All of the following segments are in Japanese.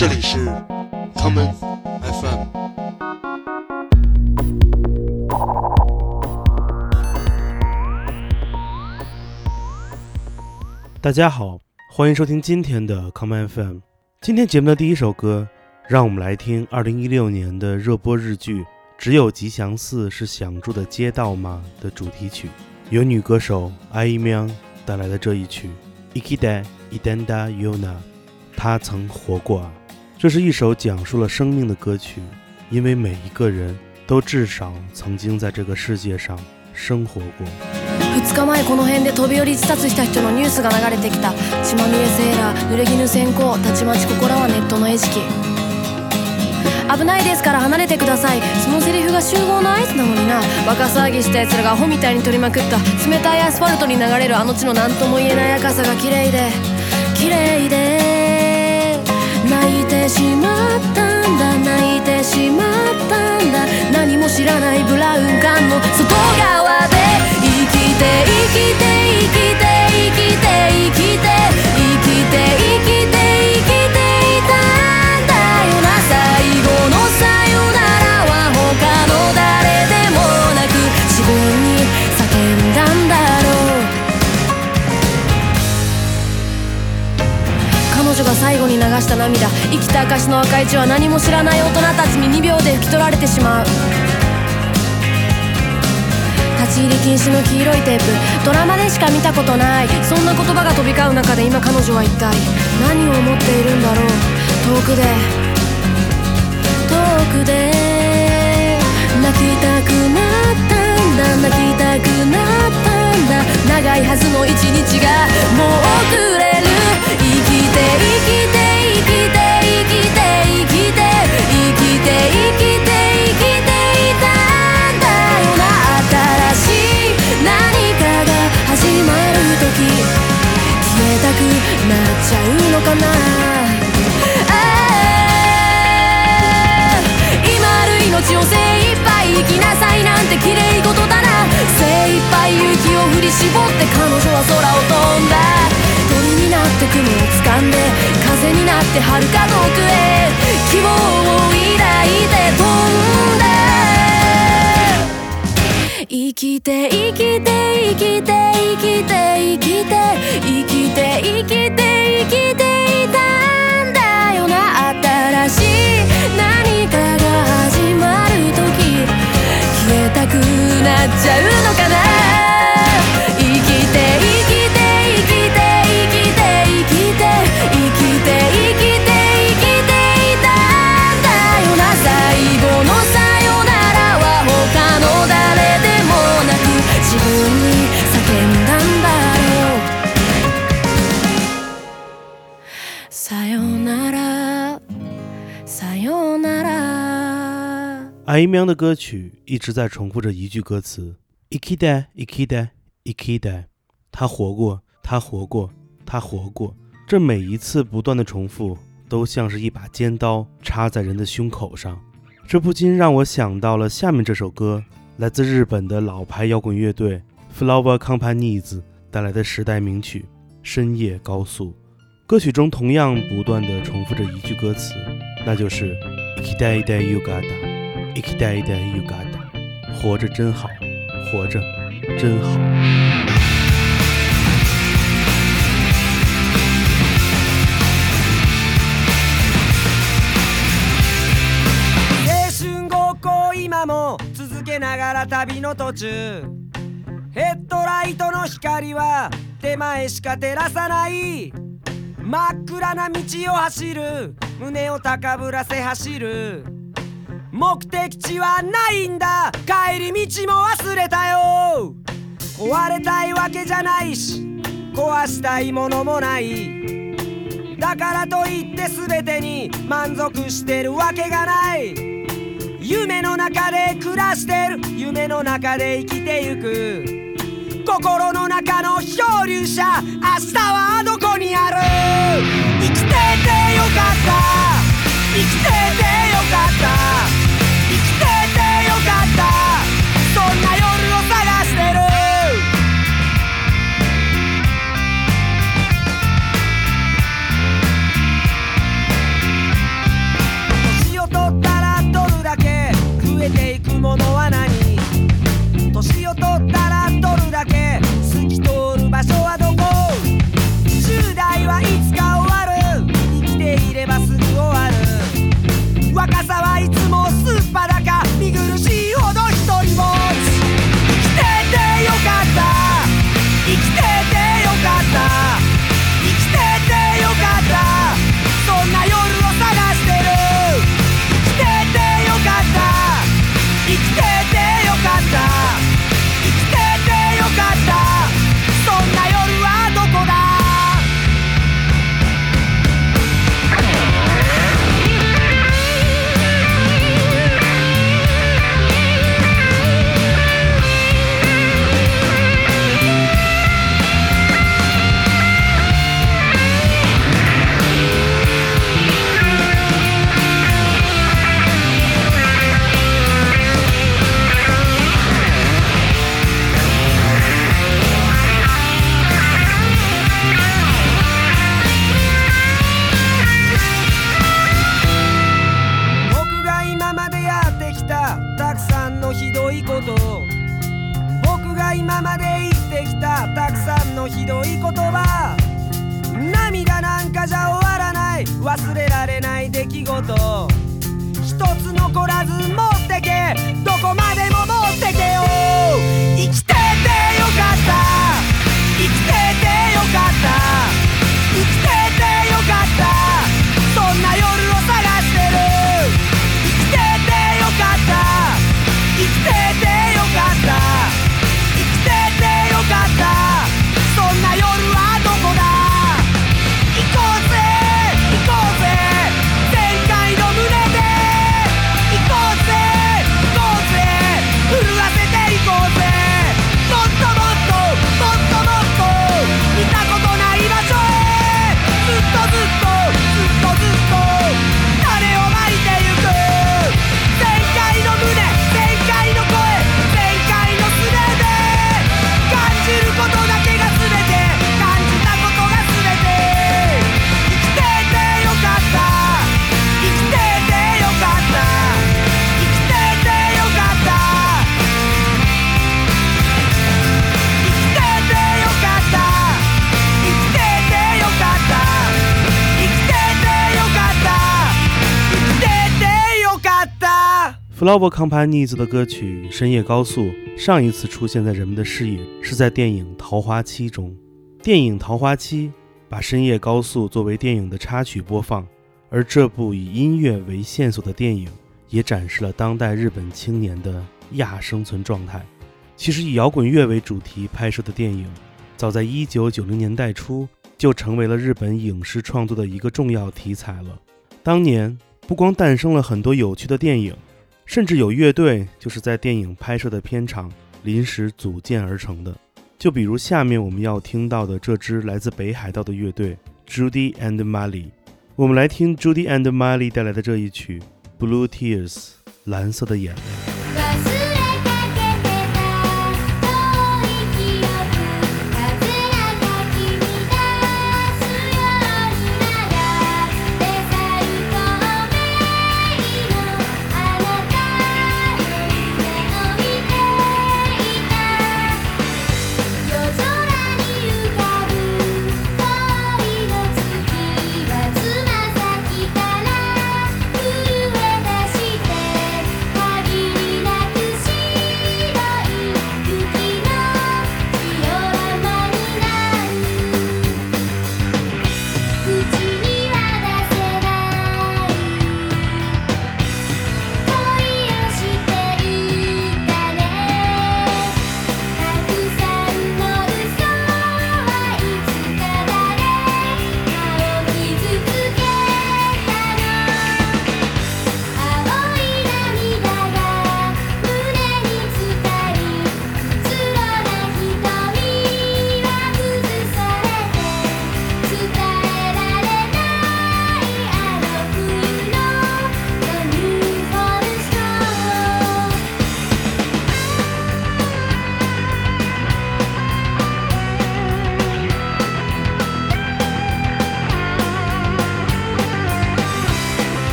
这里是 common FM。大家好，欢迎收听今天的 common FM。今天节目的第一首歌，让我们来听2016年的热播日剧《只有吉祥寺是想住的街道吗》的主题曲，由女歌手阿依喵带来的这一曲《Ikida Idanda Yuna》，她曾活过啊。这是一首讲述了生命的歌曲，因为每一个人都至少曾经在这个世界上生活过。2日前この辺で飛び降り自殺した人のニュースが流れてきた血まみれセーラー濡れ衣先行たちまちここらはネットの餌食危ないですから離れてくださいそのセリフが集合の合図なのになバカ騒ぎした奴らがアホみたいに取りまくった冷たいアスファルトに流れるあの地の何とも言えない赤さが綺麗で綺麗で泣いてしまったんだ泣いてしまったんだ何も知らないブラウン管の外側で生きて生きて生きて生きて生きて生きて生きて最後に流した涙。生きた証の赤い血は何も知らない大人たちに2秒で拭き取られてしまう。立ち入り禁止の黄色いテープ。ドラマでしか見たことない。そんな言葉が飛び交う中で今彼女は一体何を思っているんだろう。遠くで。遠くで。泣きたくなったんだ。泣きたくなったんだ。長いはずの一日がもう遅れるて綺麗事だな。精一杯勇気を振り絞って彼女は空を飛んだ。鳥になって雲を掴んで風になって遥か遠くへ。希望を抱いて飛んだ生きて生きて生きて生きて生きて生きて生きて生きて。ら阿依喵的歌曲一直在重复着一句歌词：“ikida ikida ikida。”他活过，他活过，他活过。这每一次不断的重复，都像是一把尖刀插在人的胸口上。这不禁让我想到了下面这首歌，来自日本的老牌摇滚乐队 Flower Companies 带来的时代名曲《深夜高速》。歌曲中同样不断的重复着一句歌词，那就是 “ikida ida yugada”。生きたいでよかった。活着真好，活着真好。青春高校今も続けながら旅の途中ヘッドライトの光は手前しか照らさない真っ暗な道を走る胸を高ぶらせ走る目的地はないんだ。帰り道も忘れたよ。壊れたいわけじゃないし壊したいものもない。だからといって全てに満足してるわけがない。夢の中で暮らしてる。夢の中で生きてゆく。心の中の漂流者。明日はどこにある？生きててよかった。ててよかった。忘れられない出来事。一つ残らず持ってけ。flower companies 的歌曲深夜高速上一次出现在人们的视野，是在电影桃花期中。电影桃花期把深夜高速作为电影的插曲播放，而这部以音乐为线索的电影也展示了当代日本青年的亚生存状态。其实以摇滚乐为主题拍摄的电影早在1990年代初就成为了日本影视创作的一个重要题材了。当年不光诞生了很多有趣的电影。甚至有乐队就是在电影拍摄的片场临时组建而成的。就比如下面我们要听到的这支来自北海道的乐队 Judy and Molly，我们来听 Judy and Molly 带来的这一曲《Blue Tears》蓝色的眼泪。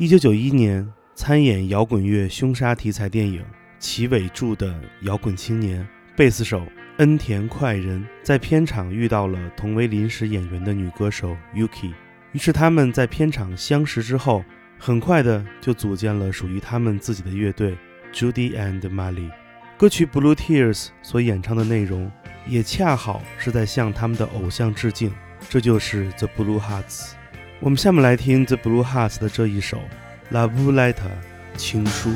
一九九一年参演摇滚乐凶杀题材电影《齐尾柱的摇滚青年》，贝斯手恩田快人在片场遇到了同为临时演员的女歌手 Yuki，于是他们在片场相识之后，很快的就组建了属于他们自己的乐队 Judy and Molly。歌曲《Blue Tears》所演唱的内容，也恰好是在向他们的偶像致敬，这就是 The Blue Hearts。我们下面来听 The Blue Hearts 的这一首《Love Letter》情书。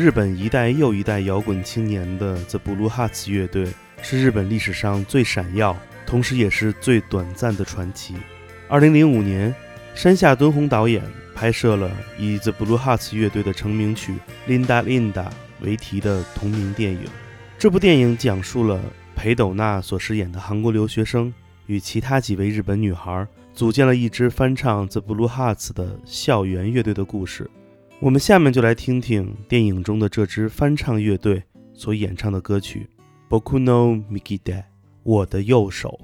日本一代又一代摇滚青年的 The Blue Hearts 乐队，是日本历史上最闪耀，同时也是最短暂的传奇。二零零五年，山下敦弘导演拍摄了以 The Blue Hearts 乐队的成名曲《Linda Linda》为题的同名电影。这部电影讲述了裴斗娜所饰演的韩国留学生与其他几位日本女孩组建了一支翻唱 The Blue Hearts 的校园乐队的故事。我们下面就来听听电影中的这支翻唱乐队所演唱的歌曲《Boku no Migide》，我的右手。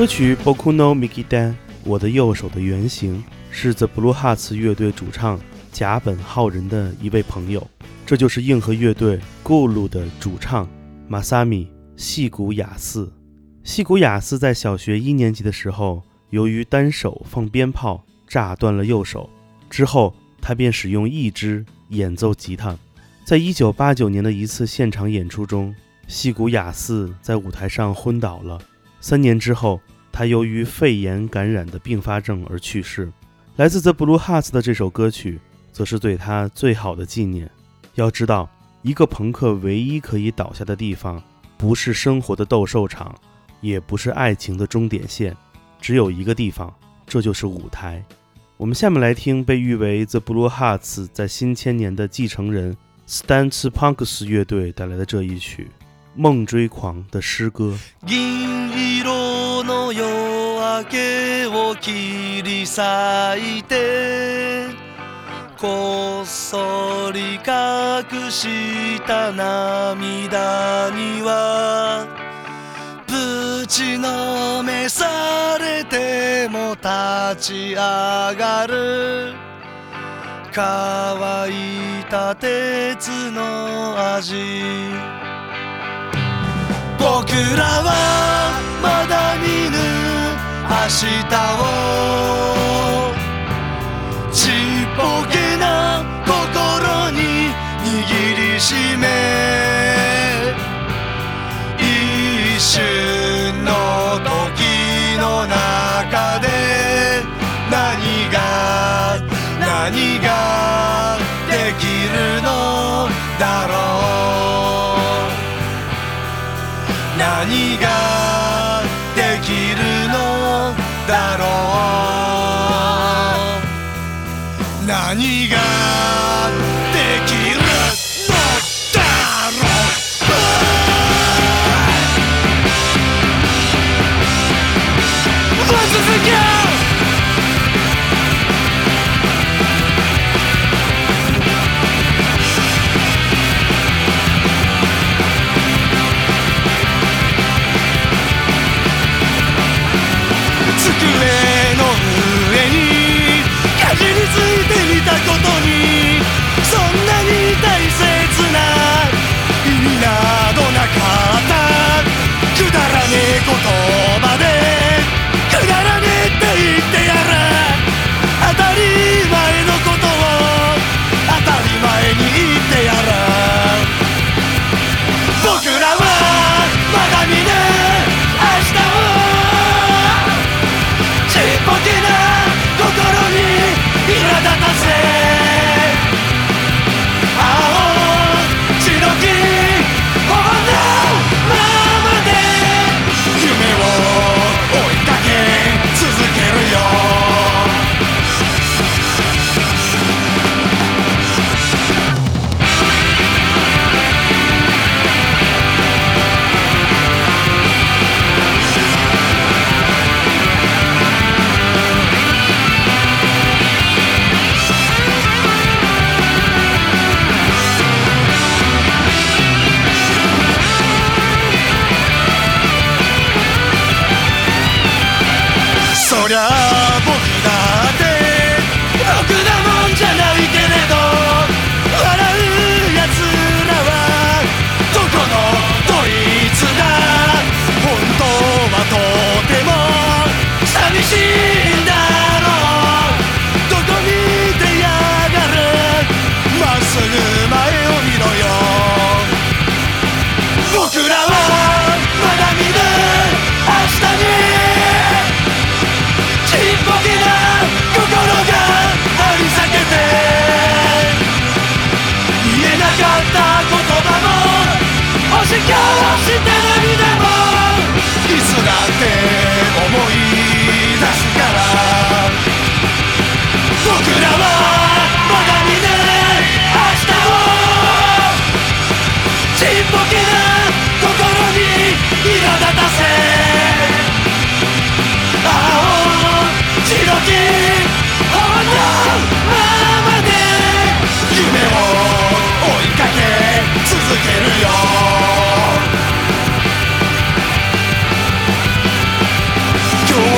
歌曲《Boku no Miki Dan》我的右手的原型是 The Blue Hearts 乐队主唱甲本浩人的一位朋友，这就是硬核乐队 Gulu 的主唱 Masami 细谷雅嗣。细谷雅嗣在小学一年级的时候，由于单手放鞭炮炸断了右手，之后他便使用一只演奏吉他。在一九八九年的一次现场演出中，细谷雅嗣在舞台上昏倒了。三年之后，他由于肺炎感染的并发症而去世。来自 The Blue Hearts 的这首歌曲，则是对他最好的纪念。要知道，一个朋克唯一可以倒下的地方，不是生活的斗兽场，也不是爱情的终点线，只有一个地方，这就是舞台。我们下面来听被誉为 The Blue Hearts 在新千年的继承人 Stance Punks 乐队带来的这一曲《梦追狂》的诗歌。銀色の夜明けを切り裂いてこっそり隠した涙にはぶちのめされても立ち上がる乾いた鉄の味僕らはまだ見ぬ明日をの上にかじりついてみたことにそんなに大切な意味などなかったくだらねえこと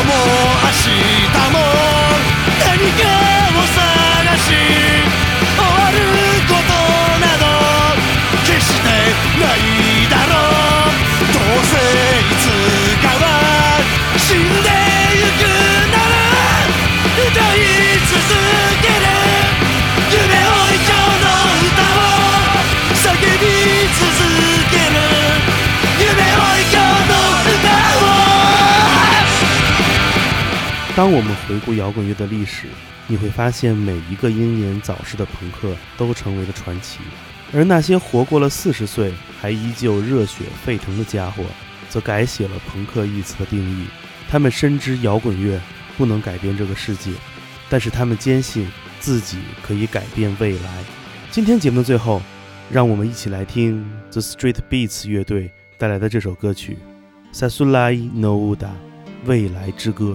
も当我们回顾摇滚乐的历史，你会发现每一个英年早逝的朋克都成为了传奇，而那些活过了四十岁还依旧热血沸腾的家伙，则改写了朋克一词的定义。他们深知摇滚乐不能改变这个世界，但是他们坚信自己可以改变未来。今天节目的最后，让我们一起来听 The Street Beats 乐队带来的这首歌曲《Sasulai No Uda》未来之歌。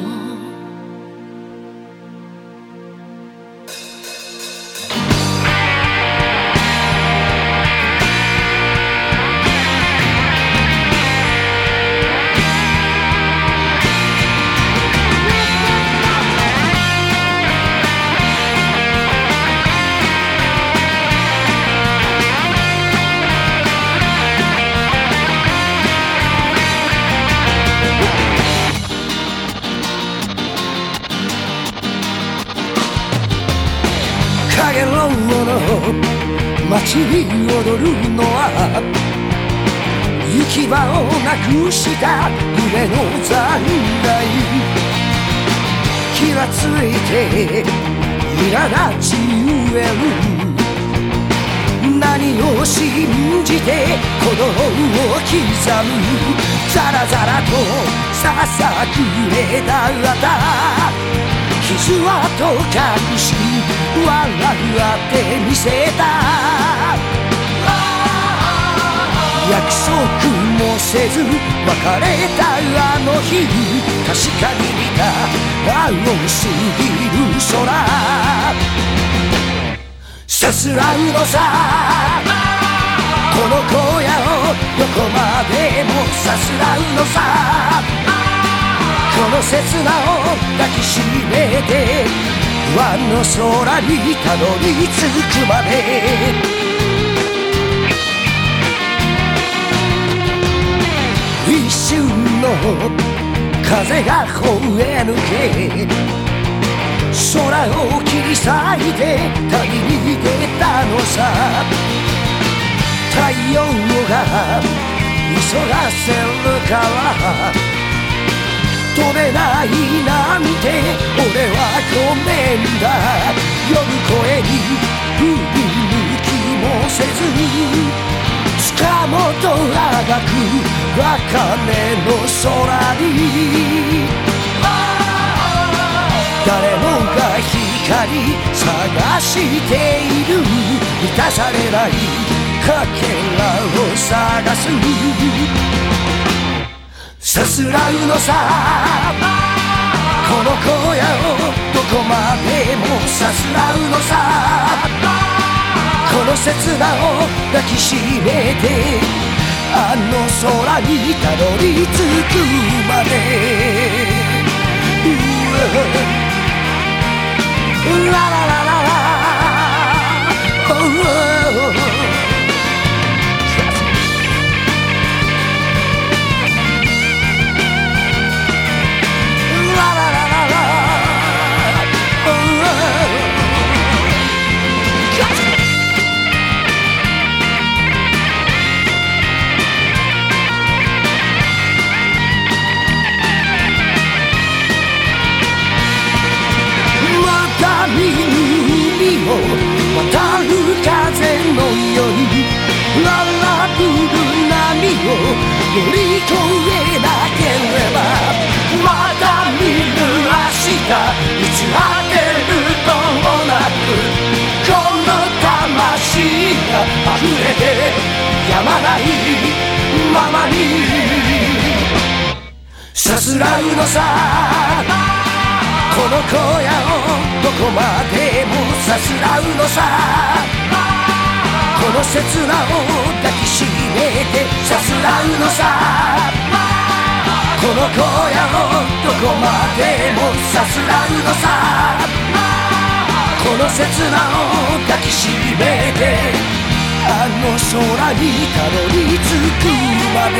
き場をなくした夢の残骸。気がついて苛立ちゆえる何を信じて鼓動を刻む。ザラザラとささくれだった。傷跡隠し笑ってみせた。約束もせず別れたあの日確かに見た青すぎる空さすらうのさ。この荒野をどこまでもさすらうのさ。この刹那を抱きしめてあの空にたどり着くまで。風が吠え抜け空を切り裂いて旅に出たのさ。太陽が急がせるから飛べないなんて俺はごめんだ。夜声に振り向きもせず。に塚本あがく茜の空に誰もが光探している。満たされないかけらを探すさすらうのさこの荒野をどこまでもさすらうのさこの刹那を抱きしめてあの空にたどり着くまで。うわララララうラ渡る風のように。ララブる波を乗り越えなければまた見ぬ明日いつ果てるともなくこの魂が溢れてやまないままにさすらうのさこの荒野を。こまでもさすらうのさ。この刹那を抱きしめてさすらうのさ。この小屋をどこまでもさすらうのさ。この刹那を抱きしめてあの空にたどり着くまで。